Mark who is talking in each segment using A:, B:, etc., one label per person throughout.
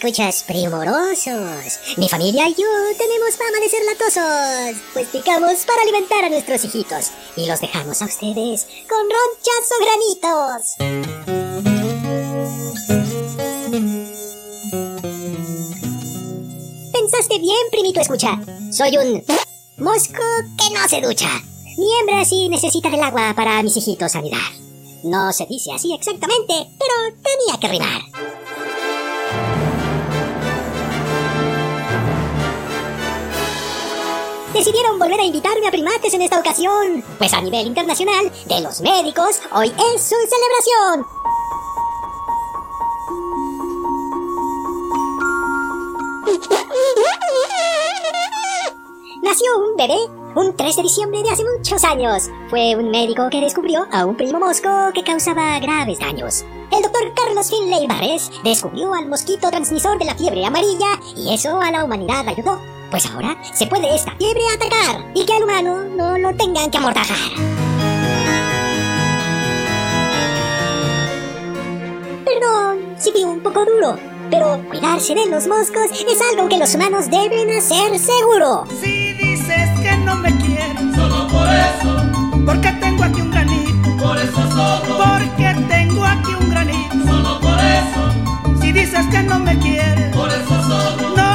A: Escuchas primorosos. Mi familia y yo tenemos fama de ser latosos, pues picamos para alimentar a nuestros hijitos y los dejamos a ustedes con ronchas o granitos. Pensaste bien, primito, escucha. Soy un mosco que no se ducha. Mi hembra sí necesita del agua para mis hijitos anidar. No se dice así exactamente, pero tenía que rimar. Decidieron volver a invitarme a primates en esta ocasión, pues a nivel internacional de los médicos hoy es su celebración. Nació un bebé un 3 de diciembre de hace muchos años. Fue un médico que descubrió a un primo mosco que causaba graves daños. El doctor Carlos Finlay Barres descubrió al mosquito transmisor de la fiebre amarilla y eso a la humanidad ayudó. Pues ahora se puede esta fiebre atacar y que al humano no lo tengan que amortajar. Perdón, si fui un poco duro, pero cuidarse de los moscos es algo que los humanos deben hacer seguro.
B: Si dices que no me quieres,
C: Solo por eso,
B: porque tengo aquí un granito,
C: por eso solo,
B: porque tengo aquí un granito.
C: solo por eso,
B: Si dices que no me quieres,
C: por eso solo,
B: no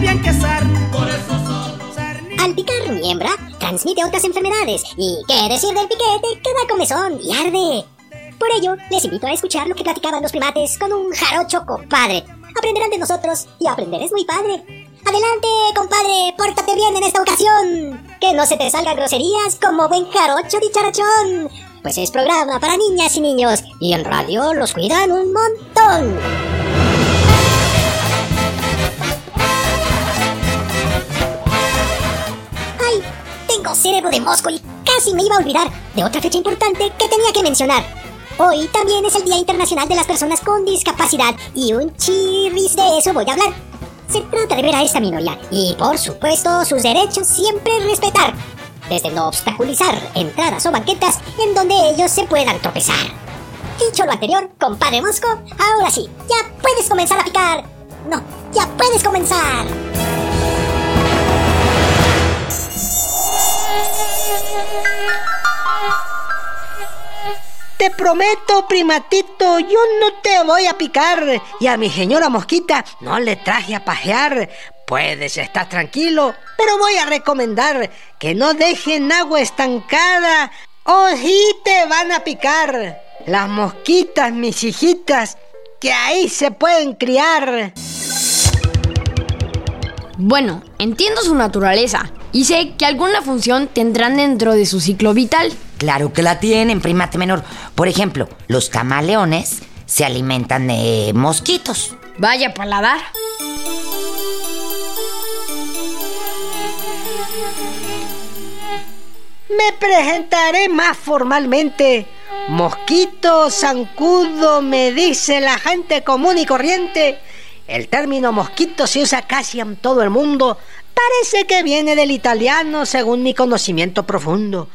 B: que
C: por eso solo.
A: Al picar mi hembra, transmite otras enfermedades. ¿Y qué decir del piquete que da comezón y arde? Por ello, les invito a escuchar lo que platicaban los primates con un jarocho compadre. Aprenderán de nosotros y aprender es muy padre. Adelante, compadre, pórtate bien en esta ocasión. Que no se te salgan groserías como buen jarocho dicharachón. Pues es programa para niñas y niños y en radio los cuidan un montón. Cerebro de mosco y casi me iba a olvidar de otra fecha importante que tenía que mencionar. Hoy también es el Día Internacional de las Personas con Discapacidad y un chirris de eso voy a hablar. Se trata de ver a esta minoría y, por supuesto, sus derechos siempre respetar. Desde no obstaculizar entradas o banquetas en donde ellos se puedan tropezar. Dicho lo anterior, compadre Mosco, ahora sí, ya puedes comenzar a picar. No, ya puedes comenzar.
D: Prometo, primatito, yo no te voy a picar. Y a mi señora mosquita no le traje a pajear. Puedes estar tranquilo, pero voy a recomendar que no dejen agua estancada o sí te van a picar. Las mosquitas, mis hijitas, que ahí se pueden criar.
E: Bueno, entiendo su naturaleza y sé que alguna función tendrán dentro de su ciclo vital.
F: Claro que la tienen, primate menor. Por ejemplo, los camaleones se alimentan de mosquitos.
E: Vaya paladar.
D: Me presentaré más formalmente. Mosquito, zancudo, me dice la gente común y corriente. El término mosquito se usa casi en todo el mundo. Parece que viene del italiano según mi conocimiento profundo.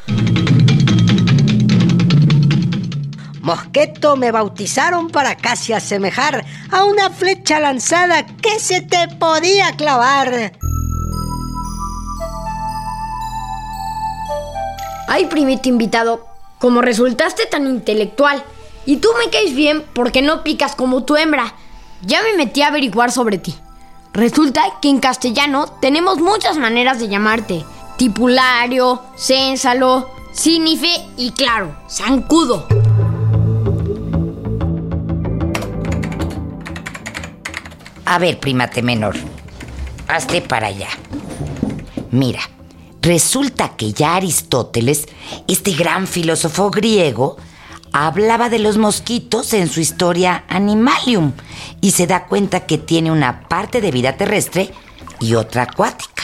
D: Mosqueto me bautizaron para casi asemejar a una flecha lanzada que se te podía clavar.
E: Ay, primito invitado, como resultaste tan intelectual y tú me caes bien porque no picas como tu hembra, ya me metí a averiguar sobre ti. Resulta que en castellano tenemos muchas maneras de llamarte. Tipulario, cénsalo, sínife y claro, zancudo.
F: A ver, primate menor, hazte para allá. Mira, resulta que ya Aristóteles, este gran filósofo griego, hablaba de los mosquitos en su historia Animalium y se da cuenta que tiene una parte de vida terrestre y otra acuática.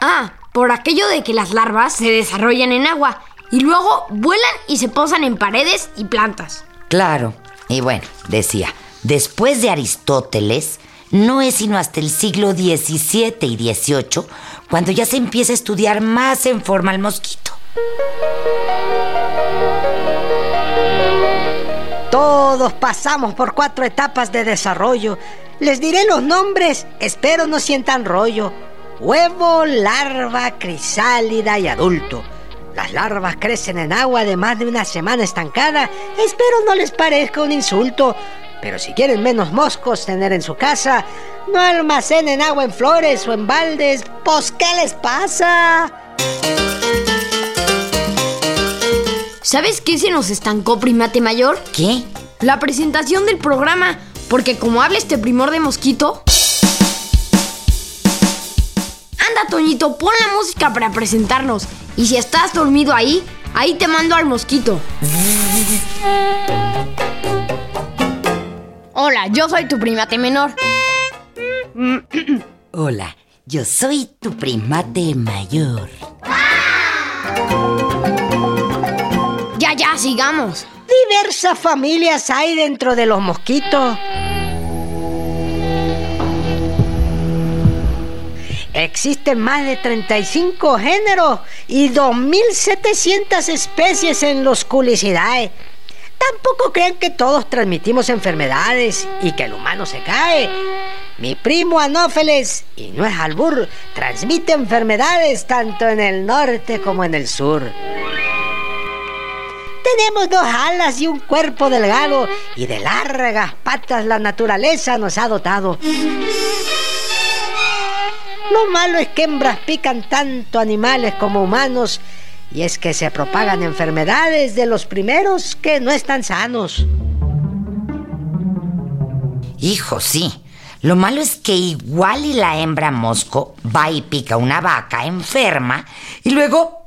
E: Ah, por aquello de que las larvas se desarrollan en agua y luego vuelan y se posan en paredes y plantas.
F: Claro, y bueno, decía, después de Aristóteles, no es sino hasta el siglo XVII y XVIII cuando ya se empieza a estudiar más en forma el mosquito.
D: Todos pasamos por cuatro etapas de desarrollo. Les diré los nombres, espero no sientan rollo. Huevo, larva, crisálida y adulto. Las larvas crecen en agua de más de una semana estancada. Espero no les parezca un insulto. Pero si quieren menos moscos tener en su casa, no almacenen agua en flores o en baldes. Pues, ¿qué les pasa?
E: ¿Sabes qué se nos estancó, primate mayor?
F: ¿Qué?
E: La presentación del programa. Porque como habla este primor de mosquito. Anda, Toñito, pon la música para presentarnos. Y si estás dormido ahí, ahí te mando al mosquito. Hola, yo soy tu primate menor.
F: Hola, yo soy tu primate mayor.
E: Ya, ya, sigamos.
D: Diversas familias hay dentro de los mosquitos. Existen más de 35 géneros y 2.700 especies en los culicidae. Tampoco crean que todos transmitimos enfermedades y que el humano se cae. Mi primo Anófeles, y no es albur, transmite enfermedades tanto en el norte como en el sur. Tenemos dos alas y un cuerpo delgado y de largas patas la naturaleza nos ha dotado. Lo malo es que hembras pican tanto animales como humanos y es que se propagan enfermedades de los primeros que no están sanos.
F: Hijo, sí. Lo malo es que igual y la hembra mosco va y pica una vaca enferma y luego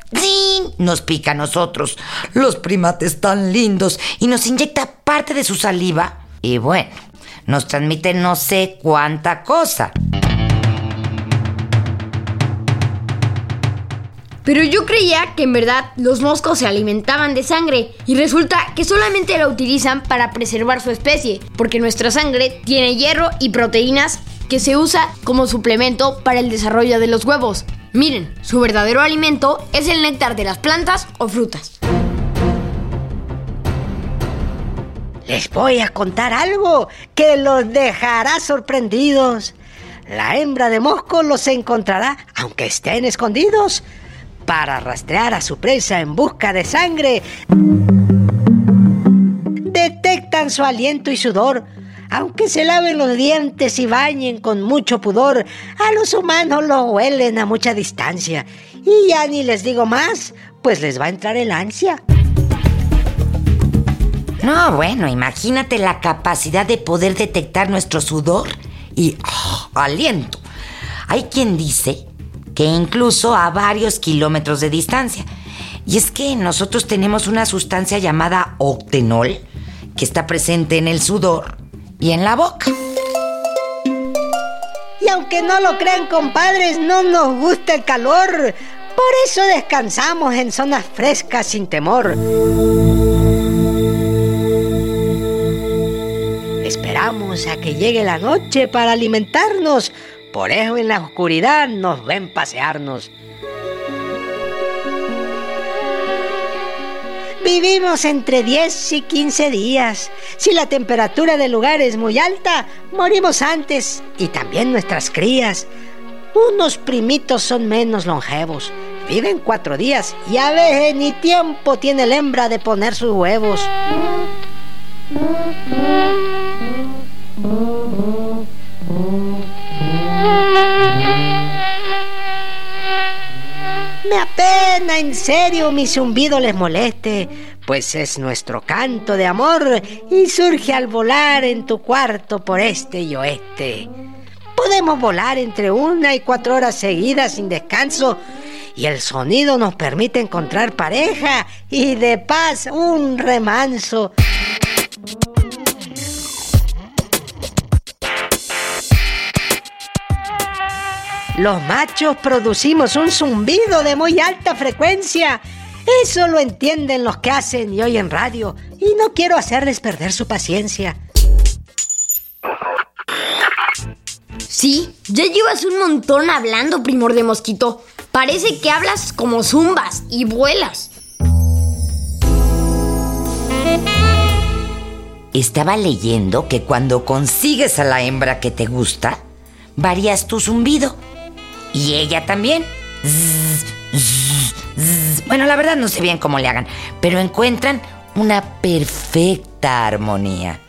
F: nos pica a nosotros, los primates tan lindos, y nos inyecta parte de su saliva y bueno, nos transmite no sé cuánta cosa.
E: Pero yo creía que en verdad los moscos se alimentaban de sangre y resulta que solamente la utilizan para preservar su especie, porque nuestra sangre tiene hierro y proteínas que se usa como suplemento para el desarrollo de los huevos. Miren, su verdadero alimento es el néctar de las plantas o frutas.
D: Les voy a contar algo que los dejará sorprendidos. La hembra de mosco los encontrará aunque estén escondidos para rastrear a su presa en busca de sangre. Detectan su aliento y sudor, aunque se laven los dientes y bañen con mucho pudor. A los humanos lo huelen a mucha distancia. Y ya ni les digo más, pues les va a entrar el ansia.
F: No, bueno, imagínate la capacidad de poder detectar nuestro sudor y ah, aliento. Hay quien dice que incluso a varios kilómetros de distancia. Y es que nosotros tenemos una sustancia llamada octenol que está presente en el sudor y en la boca.
D: Y aunque no lo crean, compadres, no nos gusta el calor. Por eso descansamos en zonas frescas sin temor. Esperamos a que llegue la noche para alimentarnos. Por eso en la oscuridad nos ven pasearnos. Vivimos entre 10 y 15 días. Si la temperatura del lugar es muy alta, morimos antes y también nuestras crías. Unos primitos son menos longevos. Viven cuatro días y a veces ni tiempo tiene la hembra de poner sus huevos. Me apena, en serio, mi zumbido les moleste, pues es nuestro canto de amor y surge al volar en tu cuarto por este y oeste. Podemos volar entre una y cuatro horas seguidas sin descanso y el sonido nos permite encontrar pareja y de paz un remanso. Los machos producimos un zumbido de muy alta frecuencia. Eso lo entienden los que hacen y oyen radio. Y no quiero hacerles perder su paciencia.
E: Sí, ya llevas un montón hablando, primor de mosquito. Parece que hablas como zumbas y vuelas.
F: Estaba leyendo que cuando consigues a la hembra que te gusta, varías tu zumbido. Y ella también. Zzz, zzz, zzz. Bueno, la verdad no sé bien cómo le hagan, pero encuentran una perfecta armonía.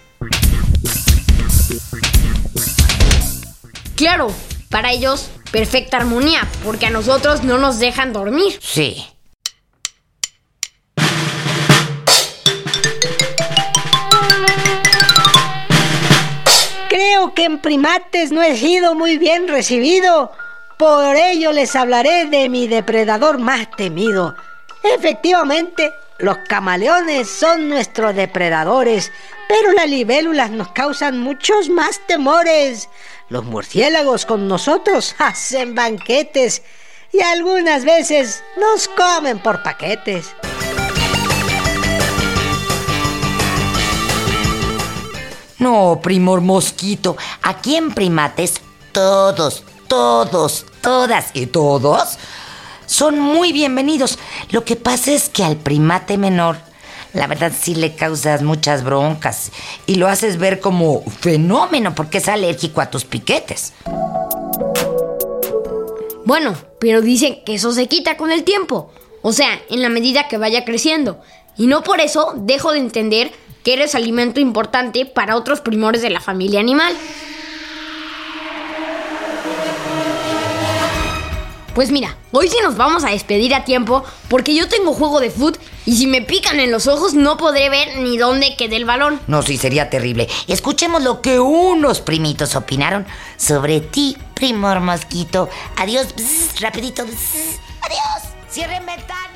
E: Claro, para ellos, perfecta armonía, porque a nosotros no nos dejan dormir.
F: Sí.
D: Creo que en primates no he sido muy bien recibido. Por ello les hablaré de mi depredador más temido. Efectivamente, los camaleones son nuestros depredadores, pero las libélulas nos causan muchos más temores. Los murciélagos con nosotros hacen banquetes y algunas veces nos comen por paquetes.
F: No, primor mosquito. Aquí en primates, todos, todos, todas y todos son muy bienvenidos. Lo que pasa es que al primate menor, la verdad sí le causas muchas broncas y lo haces ver como fenómeno porque es alérgico a tus piquetes.
E: Bueno, pero dicen que eso se quita con el tiempo. O sea, en la medida que vaya creciendo. Y no por eso dejo de entender que eres alimento importante para otros primores de la familia animal. Pues mira, hoy sí nos vamos a despedir a tiempo porque yo tengo juego de foot y si me pican en los ojos no podré ver ni dónde quede el balón.
F: No, sí, sería terrible. Escuchemos lo que unos primitos opinaron sobre ti, primor mosquito. Adiós, bzz, rapidito. bzz. Adiós. Cierren ventanas.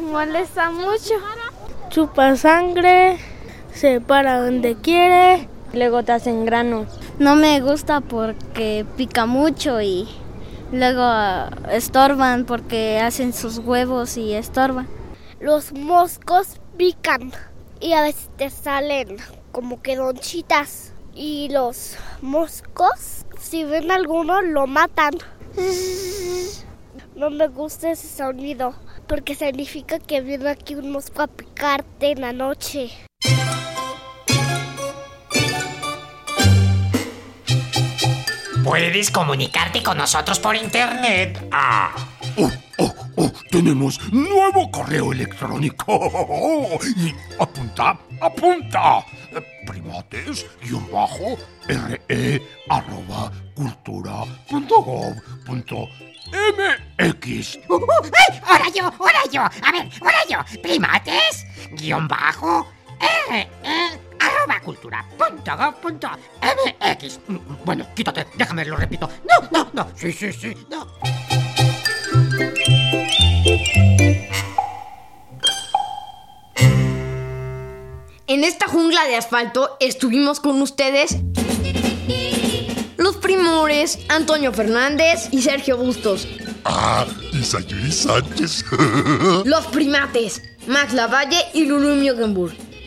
G: molesta mucho. Chupa sangre, se para donde quiere.
H: Luego te hacen granos.
G: No me gusta porque pica mucho y luego ah, estorban porque hacen sus huevos y estorban.
H: Los moscos pican y a veces te salen como que donchitas. Y los moscos, si ven alguno, lo matan. No me gusta ese sonido porque significa que viene aquí un mosco a picarte en la noche.
I: Puedes comunicarte con nosotros por internet. Ah.
J: Oh, oh, oh, tenemos nuevo correo electrónico. Y apunta, apunta. Primates, guion bajo, re, arroba, cultura, punto gov, punto MX.
K: Uh, uh, ¡Ay! ¡Ahora yo! ¡Ahora yo! A ver, ahora yo. Primates, guion bajo, R, Cultura, punto gov, punto MX.
I: Mm, Bueno, quítate, déjame, lo repito. No, no, no. Sí, sí, sí, no.
E: En esta jungla de asfalto estuvimos con ustedes los primores Antonio Fernández y Sergio Bustos.
J: Ah, y Sayuri Sánchez.
E: Los primates Max Lavalle y Lulu Miogenburg.